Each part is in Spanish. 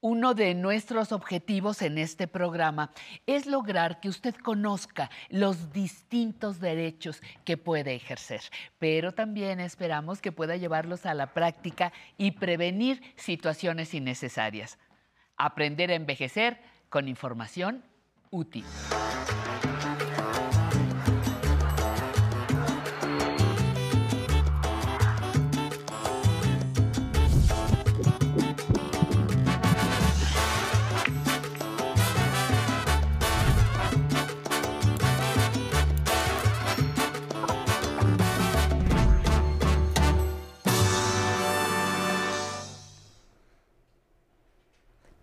Uno de nuestros objetivos en este programa es lograr que usted conozca los distintos derechos que puede ejercer, pero también esperamos que pueda llevarlos a la práctica y prevenir situaciones innecesarias. Aprender a envejecer con información útil.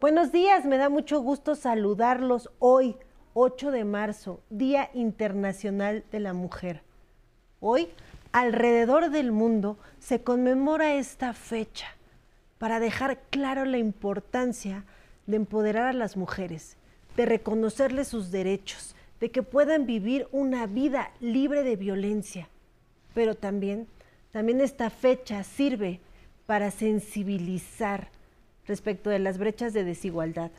Buenos días, me da mucho gusto saludarlos hoy, 8 de marzo, Día Internacional de la Mujer. Hoy, alrededor del mundo, se conmemora esta fecha para dejar claro la importancia de empoderar a las mujeres, de reconocerles sus derechos, de que puedan vivir una vida libre de violencia. Pero también, también esta fecha sirve para sensibilizar respecto de las brechas de desigualdad,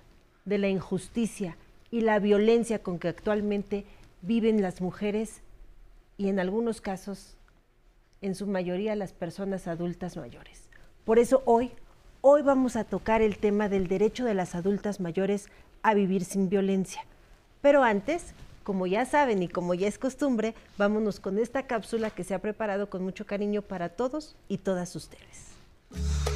de la injusticia y la violencia con que actualmente viven las mujeres y en algunos casos, en su mayoría, las personas adultas mayores. Por eso hoy, hoy vamos a tocar el tema del derecho de las adultas mayores a vivir sin violencia. Pero antes, como ya saben y como ya es costumbre, vámonos con esta cápsula que se ha preparado con mucho cariño para todos y todas ustedes.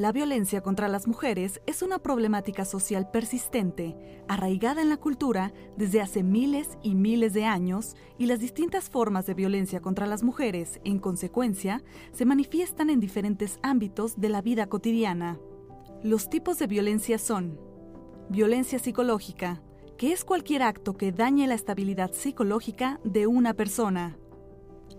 La violencia contra las mujeres es una problemática social persistente, arraigada en la cultura desde hace miles y miles de años y las distintas formas de violencia contra las mujeres, en consecuencia, se manifiestan en diferentes ámbitos de la vida cotidiana. Los tipos de violencia son violencia psicológica, que es cualquier acto que dañe la estabilidad psicológica de una persona.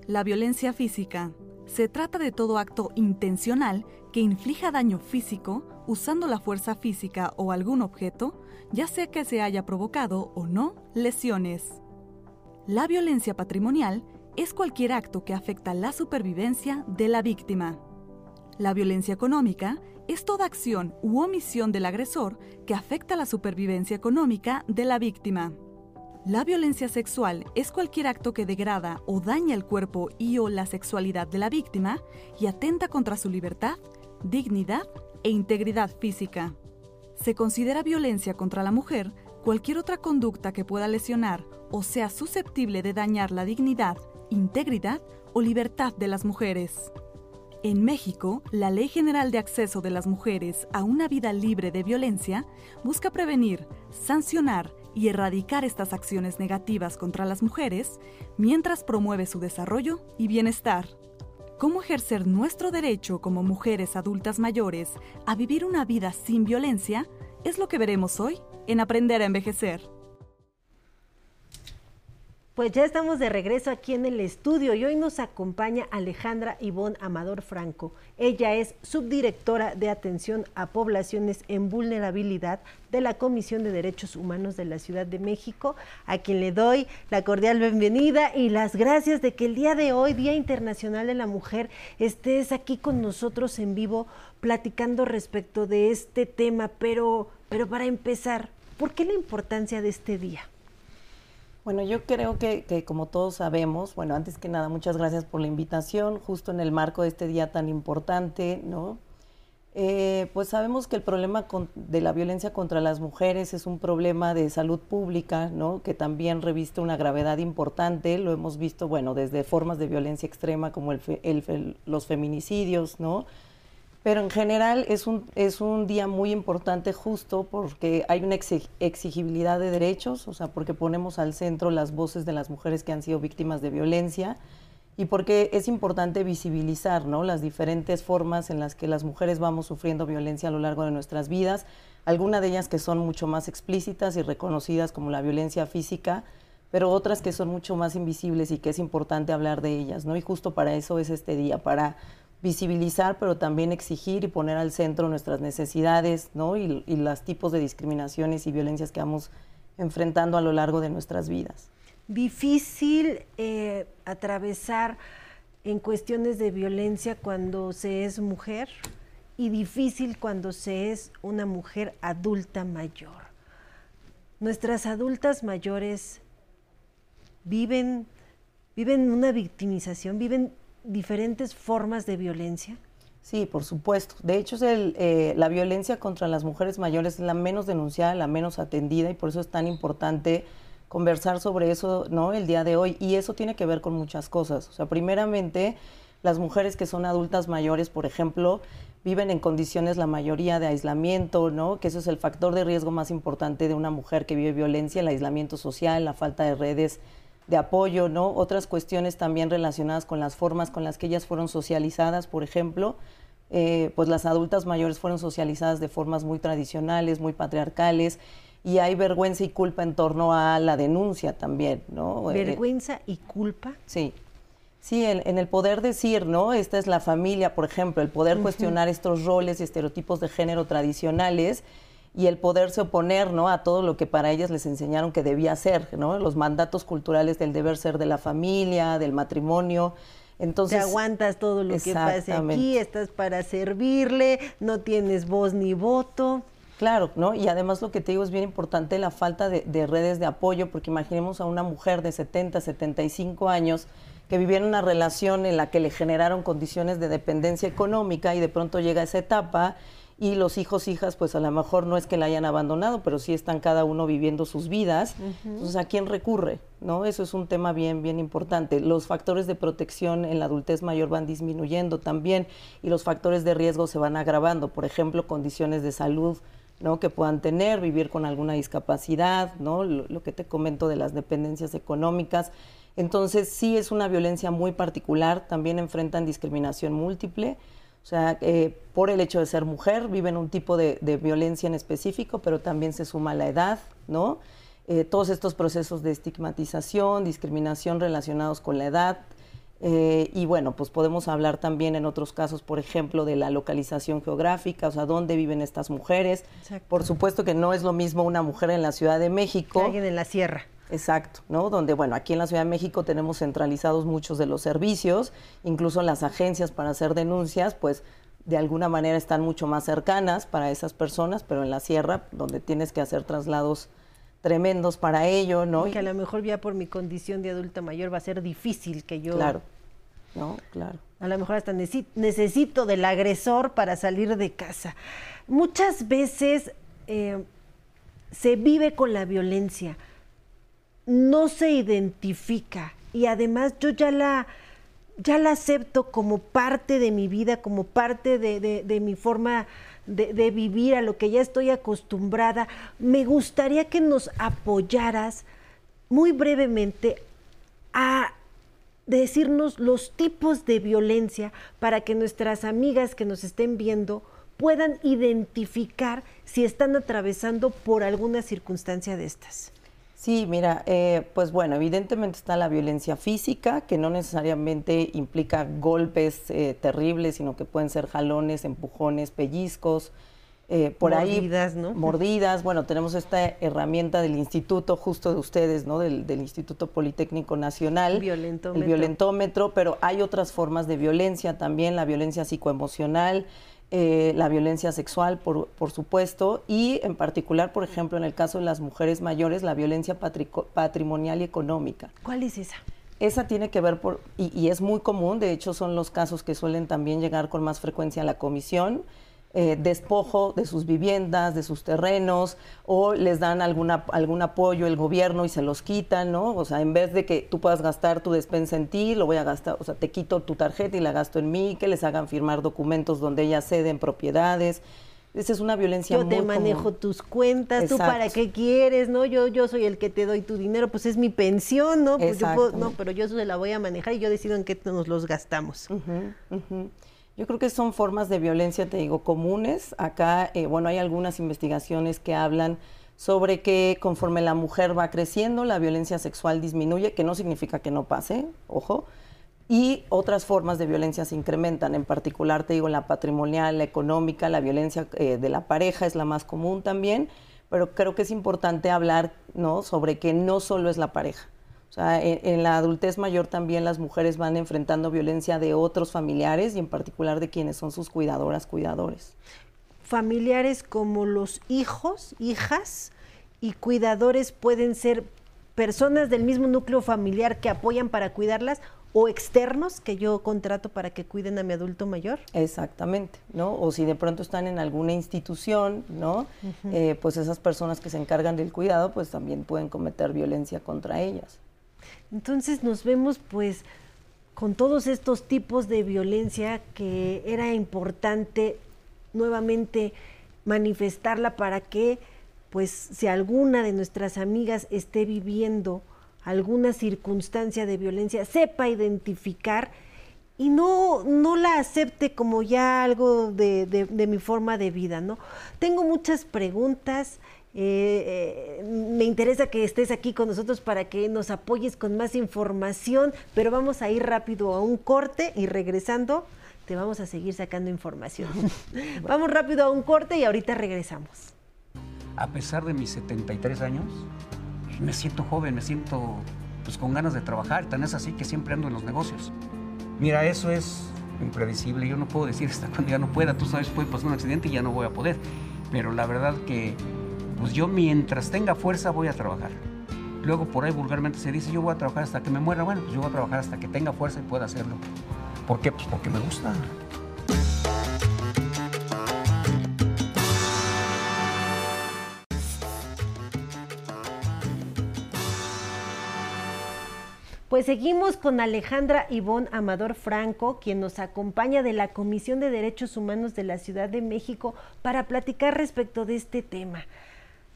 La violencia física, se trata de todo acto intencional que inflija daño físico usando la fuerza física o algún objeto, ya sea que se haya provocado o no lesiones. La violencia patrimonial es cualquier acto que afecta la supervivencia de la víctima. La violencia económica es toda acción u omisión del agresor que afecta la supervivencia económica de la víctima. La violencia sexual es cualquier acto que degrada o daña el cuerpo y o la sexualidad de la víctima y atenta contra su libertad, dignidad e integridad física. Se considera violencia contra la mujer cualquier otra conducta que pueda lesionar o sea susceptible de dañar la dignidad, integridad o libertad de las mujeres. En México, la Ley General de Acceso de las Mujeres a una vida libre de violencia busca prevenir, sancionar y erradicar estas acciones negativas contra las mujeres mientras promueve su desarrollo y bienestar. ¿Cómo ejercer nuestro derecho como mujeres adultas mayores a vivir una vida sin violencia? Es lo que veremos hoy en Aprender a Envejecer. Pues ya estamos de regreso aquí en el estudio y hoy nos acompaña Alejandra Ivonne Amador Franco. Ella es subdirectora de atención a poblaciones en vulnerabilidad de la Comisión de Derechos Humanos de la Ciudad de México, a quien le doy la cordial bienvenida y las gracias de que el día de hoy, Día Internacional de la Mujer, estés aquí con nosotros en vivo platicando respecto de este tema. Pero, pero para empezar, ¿por qué la importancia de este día? Bueno, yo creo que, como todos sabemos, bueno, antes que nada, muchas gracias por la invitación, justo en el marco de este día tan importante, ¿no? Eh, pues sabemos que el problema de la violencia contra las mujeres es un problema de salud pública, ¿no? Que también reviste una gravedad importante, lo hemos visto, bueno, desde formas de violencia extrema como el, los feminicidios, ¿no? Pero en general es un, es un día muy importante justo porque hay una exigibilidad de derechos, o sea, porque ponemos al centro las voces de las mujeres que han sido víctimas de violencia y porque es importante visibilizar ¿no? las diferentes formas en las que las mujeres vamos sufriendo violencia a lo largo de nuestras vidas, algunas de ellas que son mucho más explícitas y reconocidas como la violencia física, pero otras que son mucho más invisibles y que es importante hablar de ellas, ¿no? Y justo para eso es este día, para visibilizar, pero también exigir y poner al centro nuestras necesidades ¿no? y, los tipos de discriminaciones y violencias que vamos enfrentando a lo largo de nuestras vidas. Difícil eh, atravesar en cuestiones de violencia cuando se es mujer y difícil cuando se es una mujer adulta mayor. Nuestras adultas mayores viven, viven una victimización, viven diferentes formas de violencia. Sí, por supuesto. De hecho, eh, la violencia contra las mujeres mayores es la menos denunciada, la menos atendida y por eso es tan importante conversar sobre eso ¿no? el día de hoy. Y eso tiene que ver con muchas cosas. O sea, primeramente, las mujeres que son adultas mayores, por ejemplo, viven en condiciones la mayoría de aislamiento, ¿no? Que eso es el factor de riesgo más importante de una mujer que vive violencia, el aislamiento social, la falta de redes de apoyo, ¿no? Otras cuestiones también relacionadas con las formas con las que ellas fueron socializadas, por ejemplo, eh, pues las adultas mayores fueron socializadas de formas muy tradicionales, muy patriarcales, y hay vergüenza y culpa en torno a la denuncia también, ¿no? Eh, vergüenza y culpa. Sí. Sí, en, el poder decir, ¿no? Esta es la familia, por ejemplo, el poder cuestionar estos roles y estereotipos de género tradicionales y el poderse oponer, ¿no? A todo lo que para ellas les enseñaron que debía ser, ¿no? Los mandatos culturales del deber ser de la familia, del matrimonio. Entonces, Te aguantas todo lo que pase aquí, estás para servirle, no tienes voz ni voto. Claro, ¿no? Y además lo que te digo es bien importante la falta de, de redes de apoyo, porque imaginemos a una mujer de 70, 75 años que vivía en una relación en la que le generaron condiciones de dependencia económica y de pronto llega esa etapa y los hijos, hijas, pues a lo mejor no es que la hayan abandonado, pero sí están cada uno viviendo sus vidas. Entonces, ¿a quién recurre? ¿No? Eso es un tema bien, bien importante. Los factores de protección en la adultez mayor van disminuyendo también y los factores de riesgo se van agravando. Por ejemplo, condiciones de salud ¿no? que puedan tener, vivir con alguna discapacidad, ¿no? lo, que te comento de las dependencias económicas. Entonces sí es una violencia muy particular, también enfrentan discriminación múltiple, o sea, eh, por el hecho de ser mujer viven un tipo de, violencia en específico, pero también se suma la edad, ¿no? Eh, todos estos procesos de estigmatización, discriminación relacionados con la edad, eh, y bueno, pues podemos hablar también en otros casos, por ejemplo, de la localización geográfica, o sea, dónde viven estas mujeres. Por supuesto que no es lo mismo una mujer en la Ciudad de México. Que alguien en la sierra. Exacto, ¿no? Donde, bueno, aquí en la Ciudad de México tenemos centralizados muchos de los servicios, incluso las agencias para hacer denuncias, pues de alguna manera están mucho más cercanas para esas personas, pero en la sierra, donde tienes que hacer traslados tremendos para ello, ¿no? que a lo mejor ya por mi condición de adulta mayor va a ser difícil que yo... Claro, ¿no? Claro. A lo mejor hasta necesito del agresor para salir de casa. Muchas veces eh, se vive con la violencia, no se identifica y además yo ya la, ya la acepto como parte de mi vida, como parte de mi forma de, vivir, a lo que ya estoy acostumbrada. Me gustaría que nos apoyaras muy brevemente a decirnos los tipos de violencia para que nuestras amigas que nos estén viendo puedan identificar si están atravesando por alguna circunstancia de estas. Sí, mira, eh, pues bueno, evidentemente está la violencia física, que no necesariamente implica golpes eh, terribles, sino que pueden ser jalones, empujones, pellizcos, eh, por mordidas, ahí ¿no? mordidas. Bueno, tenemos esta herramienta del instituto, justo de ustedes, ¿no? Del, del Instituto Politécnico Nacional, violentómetro. el violentómetro, pero hay otras formas de violencia también, la violencia psicoemocional, eh, la violencia sexual, por, por, supuesto, y en particular, por ejemplo, en el caso de las mujeres mayores, la violencia patrimonial y económica. ¿Cuál es esa? Esa tiene que ver, por, y, y, es muy común, de hecho son los casos que suelen también llegar con más frecuencia a la comisión, eh, despojo de sus viviendas, de sus terrenos, o les dan alguna, algún apoyo el gobierno y se los quitan, ¿no? O sea, en vez de que tú puedas gastar tu despensa en ti, lo voy a gastar, o sea, te quito tu tarjeta y la gasto en mí, que les hagan firmar documentos donde ellas ceden propiedades. Esa es una violencia yo te manejo tus cuentas, tú para qué quieres, ¿no? Yo yo soy el que te doy tu dinero, pues es mi pensión, ¿no? Pues no, pero yo se la voy a manejar y yo decido en qué nos los gastamos. Yo creo que son formas de violencia, te digo, comunes. Acá, eh, bueno, hay algunas investigaciones que hablan sobre que conforme la mujer va creciendo, la violencia sexual disminuye, que no significa que no pase, ojo, y otras formas de violencia se incrementan, en particular, te digo, la patrimonial, la económica, la violencia eh, de la pareja es la más común también, pero creo que es importante hablar ¿no? sobre que no solo es la pareja. O sea, en, la adultez mayor también las mujeres van enfrentando violencia de otros familiares y en particular de quienes son sus cuidadoras, cuidadores. Familiares como los hijos, hijas y cuidadores pueden ser personas del mismo núcleo familiar que apoyan para cuidarlas o externos que yo contrato para que cuiden a mi adulto mayor. Exactamente, ¿no? O si de pronto están en alguna institución, ¿no? Eh, pues esas personas que se encargan del cuidado, pues también pueden cometer violencia contra ellas. Entonces nos vemos pues con todos estos tipos de violencia que era importante nuevamente manifestarla para que pues si alguna de nuestras amigas esté viviendo alguna circunstancia de violencia, sepa identificar y no, no la acepte como ya algo de, de mi forma de vida, ¿no? Tengo muchas preguntas, eh, eh, me interesa que estés aquí con nosotros para que nos apoyes con más información, pero vamos a ir rápido a un corte y regresando te vamos a seguir sacando información. vamos rápido a un corte y ahorita regresamos. A pesar de mis 73 años, me siento joven, me siento pues, con ganas de trabajar, tan es así que siempre ando en los negocios. Mira, eso es impredecible, yo no puedo decir hasta cuando ya no pueda, tú sabes, puede pasar un accidente y ya no voy a poder, pero la verdad que pues yo mientras tenga fuerza voy a trabajar. Luego por ahí vulgarmente se dice, yo voy a trabajar hasta que me muera. Bueno, pues yo voy a trabajar hasta que tenga fuerza y pueda hacerlo. ¿Por qué? Pues porque me gusta. Pues seguimos con Alejandra Ivonne Amador Franco, quien nos acompaña de la Comisión de Derechos Humanos de la Ciudad de México para platicar respecto de este tema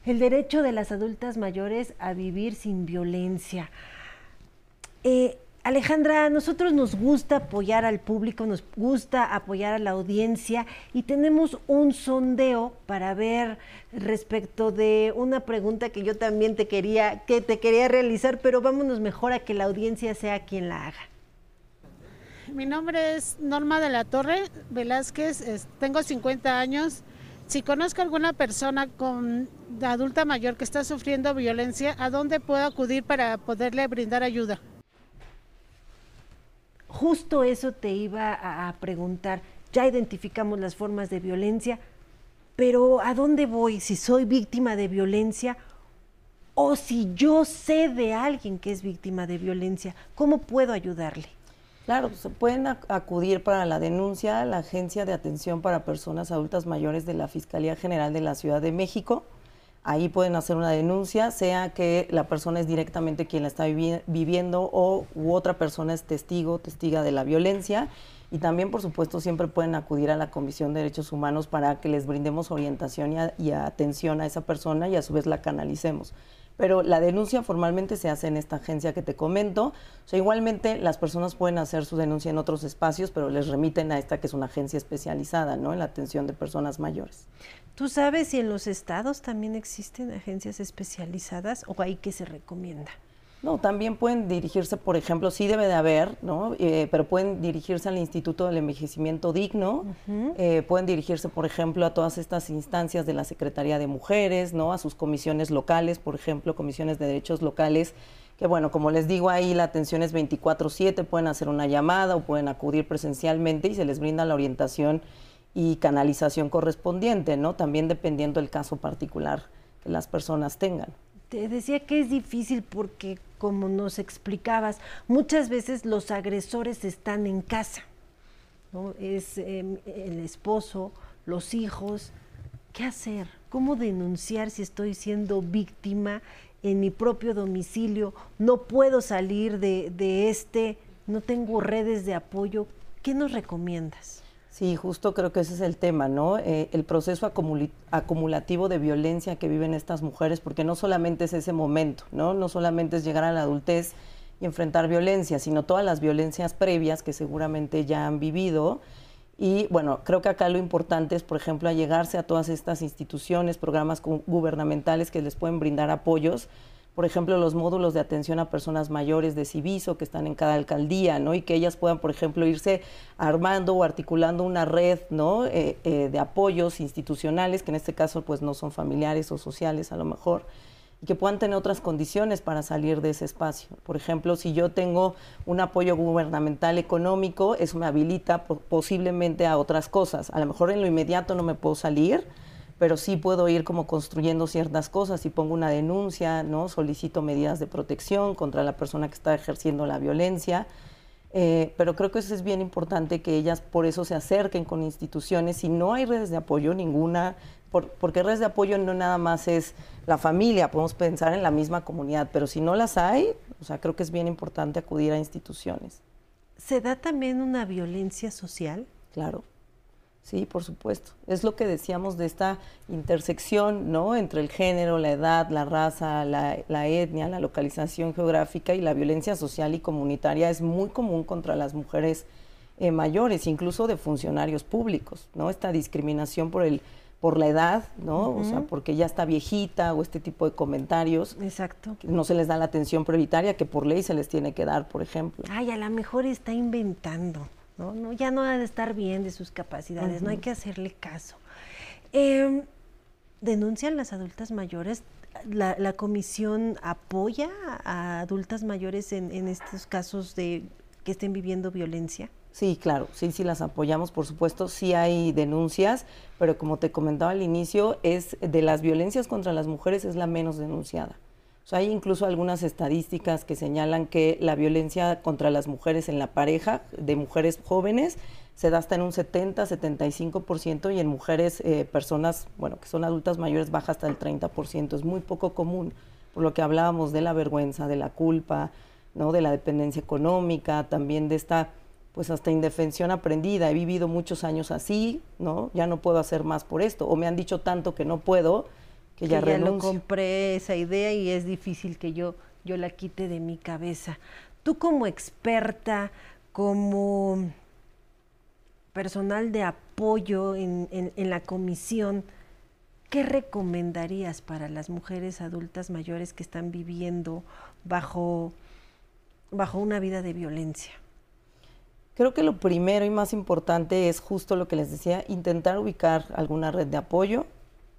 el derecho de las adultas mayores a vivir sin violencia. Eh, Alejandra, a nosotros nos gusta apoyar al público, nos gusta apoyar a la audiencia y tenemos un sondeo para ver respecto de una pregunta que yo también te quería, que te quería realizar, pero vámonos mejor a que la audiencia sea quien la haga. Mi nombre es Norma de la Torre Velázquez, tengo 50 años. Si conozco a alguna persona con adulta mayor que está sufriendo violencia, ¿a dónde puedo acudir para poderle brindar ayuda? Justo eso te iba a, preguntar. Ya identificamos las formas de violencia, pero ¿a dónde voy si soy víctima de violencia o si yo sé de alguien que es víctima de violencia? ¿Cómo puedo ayudarle? Claro, se pueden acudir para la denuncia a la Agencia de Atención para Personas Adultas Mayores de la Fiscalía General de la Ciudad de México. Ahí pueden hacer una denuncia, sea que la persona es directamente quien la está viviendo o u otra persona es testigo, testiga de la violencia. Y también, por supuesto, siempre pueden acudir a la Comisión de Derechos Humanos para que les brindemos orientación y atención a esa persona y a su vez la canalicemos pero la denuncia formalmente se hace en esta agencia que te comento. O sea, igualmente las personas pueden hacer su denuncia en otros espacios, pero les remiten a esta que es una agencia especializada, ¿no? En la atención de personas mayores. ¿Tú sabes si en los estados también existen agencias especializadas o hay que se recomienda? No, también pueden dirigirse, por ejemplo, sí debe de haber, ¿no? Eh, pero pueden dirigirse al Instituto del Envejecimiento Digno, eh, pueden dirigirse, por ejemplo, a todas estas instancias de la Secretaría de Mujeres, ¿no? A sus comisiones locales, por ejemplo, comisiones de derechos locales, que bueno, como les digo ahí, la atención es 24/7, pueden hacer una llamada o pueden acudir presencialmente y se les brinda la orientación y canalización correspondiente, ¿no? También dependiendo del caso particular que las personas tengan. Te decía que es difícil porque, como nos explicabas, muchas veces los agresores están en casa. ¿no? Es em, el esposo, los hijos. ¿Qué hacer? ¿Cómo denunciar si estoy siendo víctima en mi propio domicilio? No puedo salir de, de este, no tengo redes de apoyo. ¿Qué nos recomiendas? Sí, justo creo que ese es el tema, ¿no? Eh, el proceso acumulativo de violencia que viven estas mujeres, porque no solamente es ese momento, ¿no? No solamente es llegar a la adultez y enfrentar violencia, sino todas las violencias previas que seguramente ya han vivido. Y bueno, creo que acá lo importante es, por ejemplo, allegarse a todas estas instituciones, programas gubernamentales que les pueden brindar apoyos por ejemplo, los módulos de atención a personas mayores de Civiso que están en cada alcaldía, ¿no? Y que ellas puedan, por ejemplo, irse armando o articulando una red, ¿no? Eh, eh, de apoyos institucionales, que en este caso, pues, no son familiares o sociales, a lo mejor. y que puedan tener otras condiciones para salir de ese espacio. Por ejemplo, si yo tengo un apoyo gubernamental económico, eso me habilita posiblemente a otras cosas. A lo mejor en lo inmediato no me puedo salir, pero sí puedo ir como construyendo ciertas cosas. Si pongo una denuncia, ¿no? solicito medidas de protección contra la persona que está ejerciendo la violencia. Eh, pero creo que eso es bien importante que ellas por eso se acerquen con instituciones. Si no hay redes de apoyo, ninguna, porque redes de apoyo no nada más es la familia, podemos pensar en la misma comunidad, pero si no las hay, o sea, creo que es bien importante acudir a instituciones. ¿Se da también una violencia social? Claro. Sí, por supuesto. Es lo que decíamos de esta intersección, ¿no? Entre el género, la edad, la raza, la, etnia, la localización geográfica y la violencia social y comunitaria es muy común contra las mujeres eh, mayores, incluso de funcionarios públicos, ¿no? Esta discriminación por el por la edad, ¿no? O sea, porque ya está viejita o este tipo de comentarios. Exacto. No se les da la atención prioritaria que por ley se les tiene que dar, por ejemplo. Ay, a lo mejor está inventando. ¿No? no ya no ha de estar bien de sus capacidades, no hay que hacerle caso. Em, ¿Denuncian las adultas mayores? La, comisión apoya a adultas mayores en, en, estos casos de que estén viviendo violencia? Sí, claro, sí, sí las apoyamos, por supuesto, sí hay denuncias, pero como te comentaba al inicio, es de las violencias contra las mujeres es la menos denunciada hay incluso algunas estadísticas que señalan que la violencia contra las mujeres en la pareja de mujeres jóvenes se da hasta en un 70, 75% y en mujeres, eh, personas, bueno, que son adultas mayores, baja hasta el 30%. Es muy poco común, por lo que hablábamos de la vergüenza, de la culpa, ¿no? de la dependencia económica, también de esta pues hasta indefensión aprendida. He vivido muchos años así, ¿no? Ya no puedo hacer más por esto. O me han dicho tanto que no puedo, que ya, ya lo compré esa idea y es difícil que yo, yo la quite de mi cabeza. Tú como experta, como personal de apoyo en, en, la comisión, ¿qué recomendarías para las mujeres adultas mayores que están viviendo bajo, bajo una vida de violencia? Creo que lo primero y más importante es justo lo que les decía, intentar ubicar alguna red de apoyo,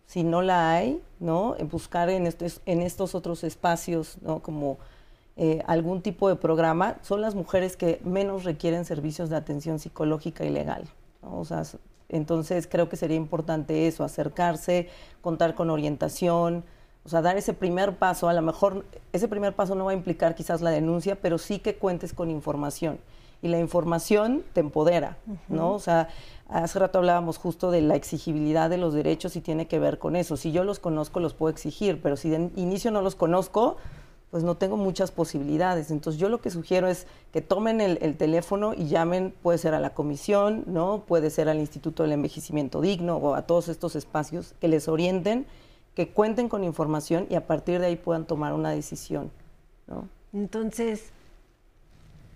si no la hay, ¿no? Buscar en estos, en estos otros espacios, ¿no? Como eh, algún tipo de programa, son las mujeres que menos requieren servicios de atención psicológica y legal. O sea, entonces creo que sería importante eso, acercarse, contar con orientación, o sea, dar ese primer paso. A lo mejor ese primer paso no va a implicar quizás la denuncia, pero sí que cuentes con información. Y la información te empodera, ¿no? O sea, Hace rato hablábamos justo de la exigibilidad de los derechos y tiene que ver con eso. Si yo los conozco, los puedo exigir, pero si de inicio no los conozco, pues no tengo muchas posibilidades. Entonces yo lo que sugiero es que tomen el, teléfono y llamen, puede ser a la comisión, ¿no? Puede ser al Instituto del Envejecimiento Digno o a todos estos espacios que les orienten, que cuenten con información y a partir de ahí puedan tomar una decisión, ¿no? Entonces,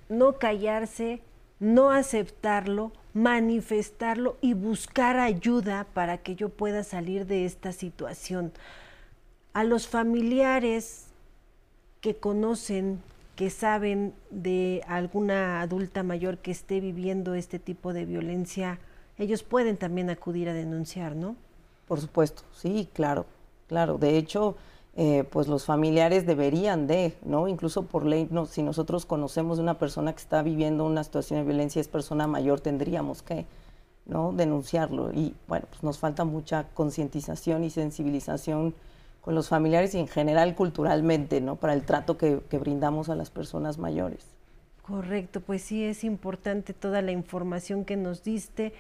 no callarse, no aceptarlo, manifestarlo y buscar ayuda para que yo pueda salir de esta situación. A los familiares que conocen, que saben de alguna adulta mayor que esté viviendo este tipo de violencia, ellos pueden también acudir a denunciar, ¿no? Por supuesto, sí, claro, claro. De hecho, eh, pues los familiares deberían de, ¿no? Incluso por ley, no, si nosotros conocemos de una persona que está viviendo una situación de violencia, es persona mayor, tendríamos que, ¿no? Denunciarlo. Y bueno, pues nos falta mucha concientización y sensibilización con los familiares y en general culturalmente, ¿no? Para el trato que, brindamos a las personas mayores. Correcto, pues sí es importante toda la información que nos diste.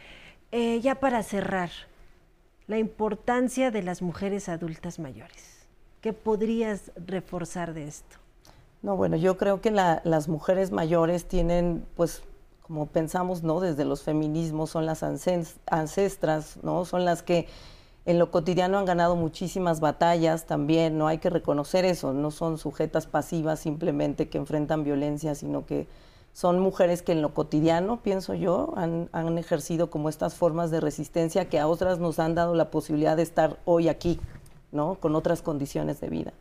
Eh, ya para cerrar, la importancia de las mujeres adultas mayores. ¿Qué podrías reforzar de esto? No, bueno, yo creo que las mujeres mayores tienen, pues, como pensamos, ¿no? Desde los feminismos, son las ancestras, ¿no? Son las que en lo cotidiano han ganado muchísimas batallas también, ¿no? Hay que reconocer eso, no son sujetas pasivas simplemente que enfrentan violencia, sino que son mujeres que en lo cotidiano, pienso yo, han, han ejercido como estas formas de resistencia que a otras nos han dado la posibilidad de estar hoy aquí, ¿no? Con otras condiciones de vida.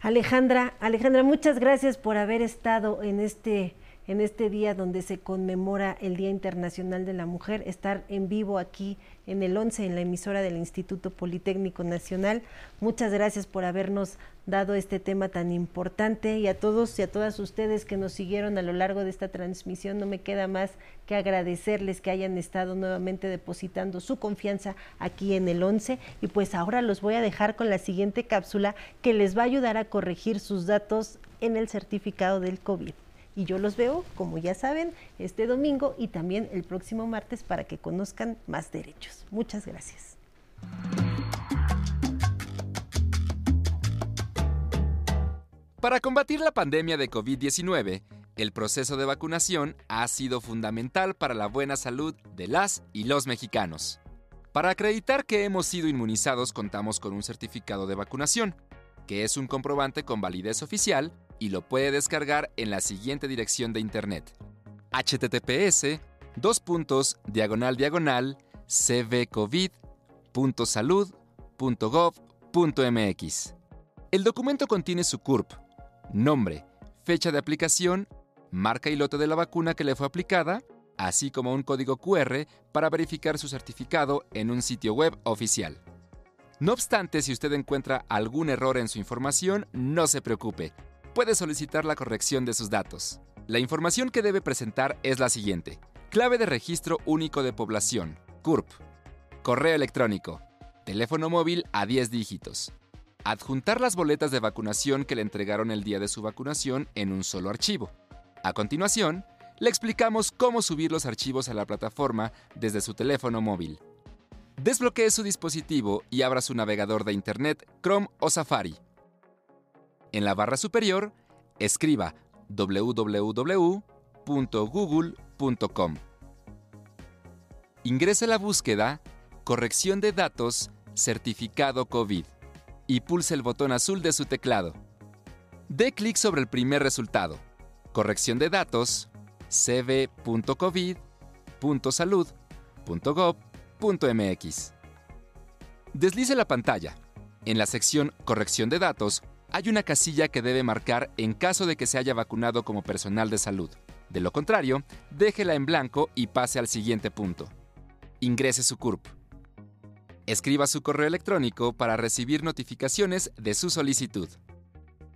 Alejandra, Alejandra, muchas gracias por haber estado en este en este día donde se conmemora el Día Internacional de la Mujer, estar en vivo aquí en el 11, en la emisora del Instituto Politécnico Nacional. Muchas gracias por habernos dado este tema tan importante y a todos y a todas ustedes que nos siguieron a lo largo de esta transmisión, no me queda más que agradecerles que hayan estado nuevamente depositando su confianza aquí en el 11 y pues ahora los voy a dejar con la siguiente cápsula que les va a ayudar a corregir sus datos en el certificado del COVID. Y yo los veo, como ya saben, este domingo y también el próximo martes para que conozcan más derechos. Muchas gracias. Para combatir la pandemia de COVID-19, el proceso de vacunación ha sido fundamental para la buena salud de las y los mexicanos. Para acreditar que hemos sido inmunizados contamos con un certificado de vacunación, que es un comprobante con validez oficial y lo puede descargar en la siguiente dirección de internet: https dos puntos diagonal diagonal cvcovid.salud.gov.mx. El documento contiene su CURP, nombre, fecha de aplicación, marca y lote de la vacuna que le fue aplicada, así como un código QR para verificar su certificado en un sitio web oficial. No obstante, si usted encuentra algún error en su información, no se preocupe puede solicitar la corrección de sus datos. La información que debe presentar es la siguiente. Clave de registro único de población, CURP. Correo electrónico. Teléfono móvil a 10 dígitos. Adjuntar las boletas de vacunación que le entregaron el día de su vacunación en un solo archivo. A continuación, le explicamos cómo subir los archivos a la plataforma desde su teléfono móvil. Desbloquee su dispositivo y abra su navegador de Internet Chrome o Safari. En la barra superior, escriba www.google.com. Ingrese la búsqueda Corrección de datos Certificado COVID y pulse el botón azul de su teclado. Dé clic sobre el primer resultado, Corrección de datos cv.covid.salud.gov.mx. Deslice la pantalla. En la sección Corrección de datos, hay una casilla que debe marcar en caso de que se haya vacunado como personal de salud. De lo contrario, déjela en blanco y pase al siguiente punto. Ingrese su CURP. Escriba su correo electrónico para recibir notificaciones de su solicitud.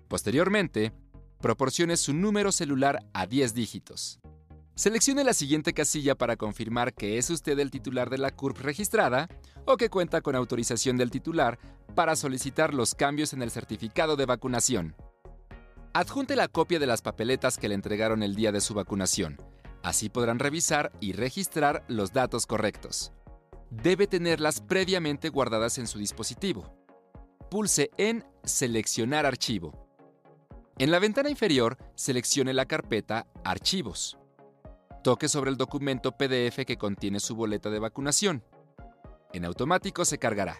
Posteriormente, proporcione su número celular a 10 dígitos. Seleccione la siguiente casilla para confirmar que es usted el titular de la CURP registrada o que cuenta con autorización del titular para solicitar los cambios en el certificado de vacunación. Adjunte la copia de las papeletas que le entregaron el día de su vacunación. Así podrán revisar y registrar los datos correctos. Debe tenerlas previamente guardadas en su dispositivo. Pulse en Seleccionar archivo. En la ventana inferior, seleccione la carpeta Archivos. Toque sobre el documento PDF que contiene su boleta de vacunación. En automático se cargará.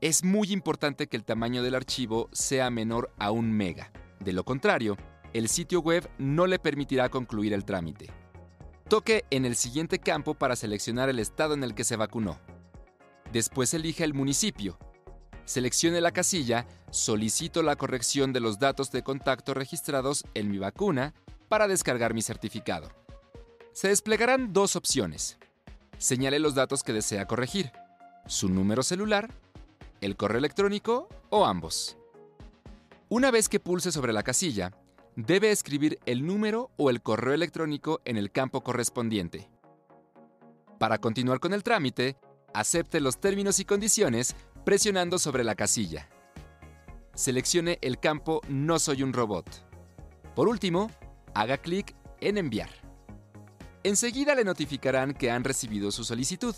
Es muy importante que el tamaño del archivo sea menor a un mega. De lo contrario, el sitio web no le permitirá concluir el trámite. Toque en el siguiente campo para seleccionar el estado en el que se vacunó. Después elija el municipio. Seleccione la casilla Solicito la corrección de los datos de contacto registrados en mi vacuna para descargar mi certificado se desplegarán dos opciones. Señale los datos que desea corregir, su número celular, el correo electrónico o ambos. Una vez que pulse sobre la casilla, debe escribir el número o el correo electrónico en el campo correspondiente. Para continuar con el trámite, acepte los términos y condiciones presionando sobre la casilla. Seleccione el campo No soy un robot. Por último, haga clic en Enviar. Enseguida le notificarán que han recibido su solicitud.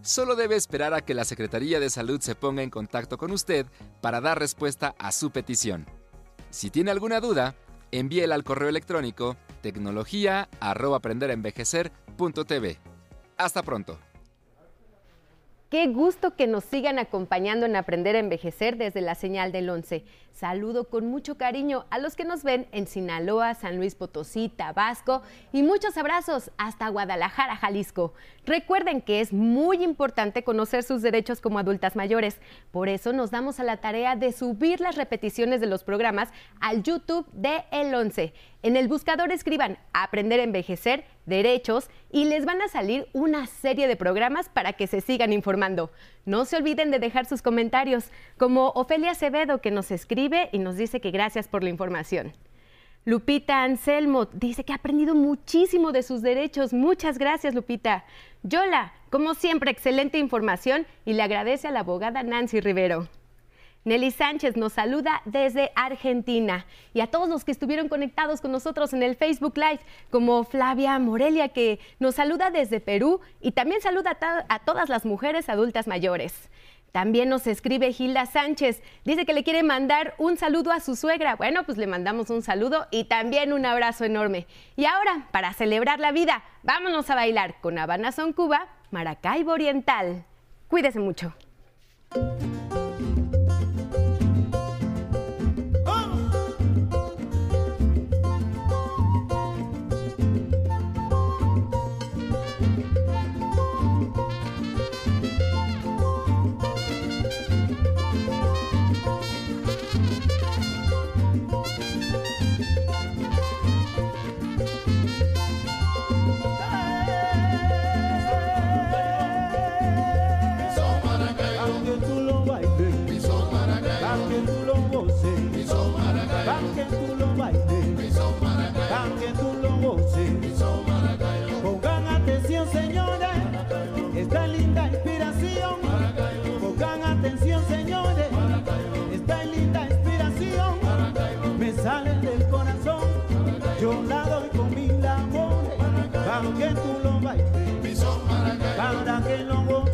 Solo debe esperar a que la Secretaría de Salud se ponga en contacto con usted para dar respuesta a su petición. Si tiene alguna duda, envíela al correo electrónico tecnología.aprenderenvejecer.tv. Hasta pronto. Qué gusto que nos sigan acompañando en Aprender a Envejecer desde la señal del 11. Saludo con mucho cariño a los que nos ven en Sinaloa, San Luis Potosí, Tabasco y muchos abrazos hasta Guadalajara, Jalisco. Recuerden que es muy importante conocer sus derechos como adultas mayores. Por eso nos damos a la tarea de subir las repeticiones de los programas al YouTube de El 11. En el buscador escriban Aprender a Envejecer, Derechos y les van a salir una serie de programas para que se sigan informando. No se olviden de dejar sus comentarios, como Ofelia Acevedo que nos escribe y nos dice que gracias por la información. Lupita Anselmo dice que ha aprendido muchísimo de sus derechos. Muchas gracias, Lupita. Yola, como siempre, excelente información y le agradece a la abogada Nancy Rivero. Nelly Sánchez nos saluda desde Argentina y a todos los que estuvieron conectados con nosotros en el Facebook Live, como Flavia Morelia que nos saluda desde Perú y también saluda a, todas las mujeres adultas mayores. También nos escribe Gilda Sánchez, dice que le quiere mandar un saludo a su suegra. Bueno, pues le mandamos un saludo y también un abrazo enorme. Y ahora, para celebrar la vida, vámonos a bailar con Habana Son Cuba, Maracaibo Oriental. Cuídese mucho. bailongo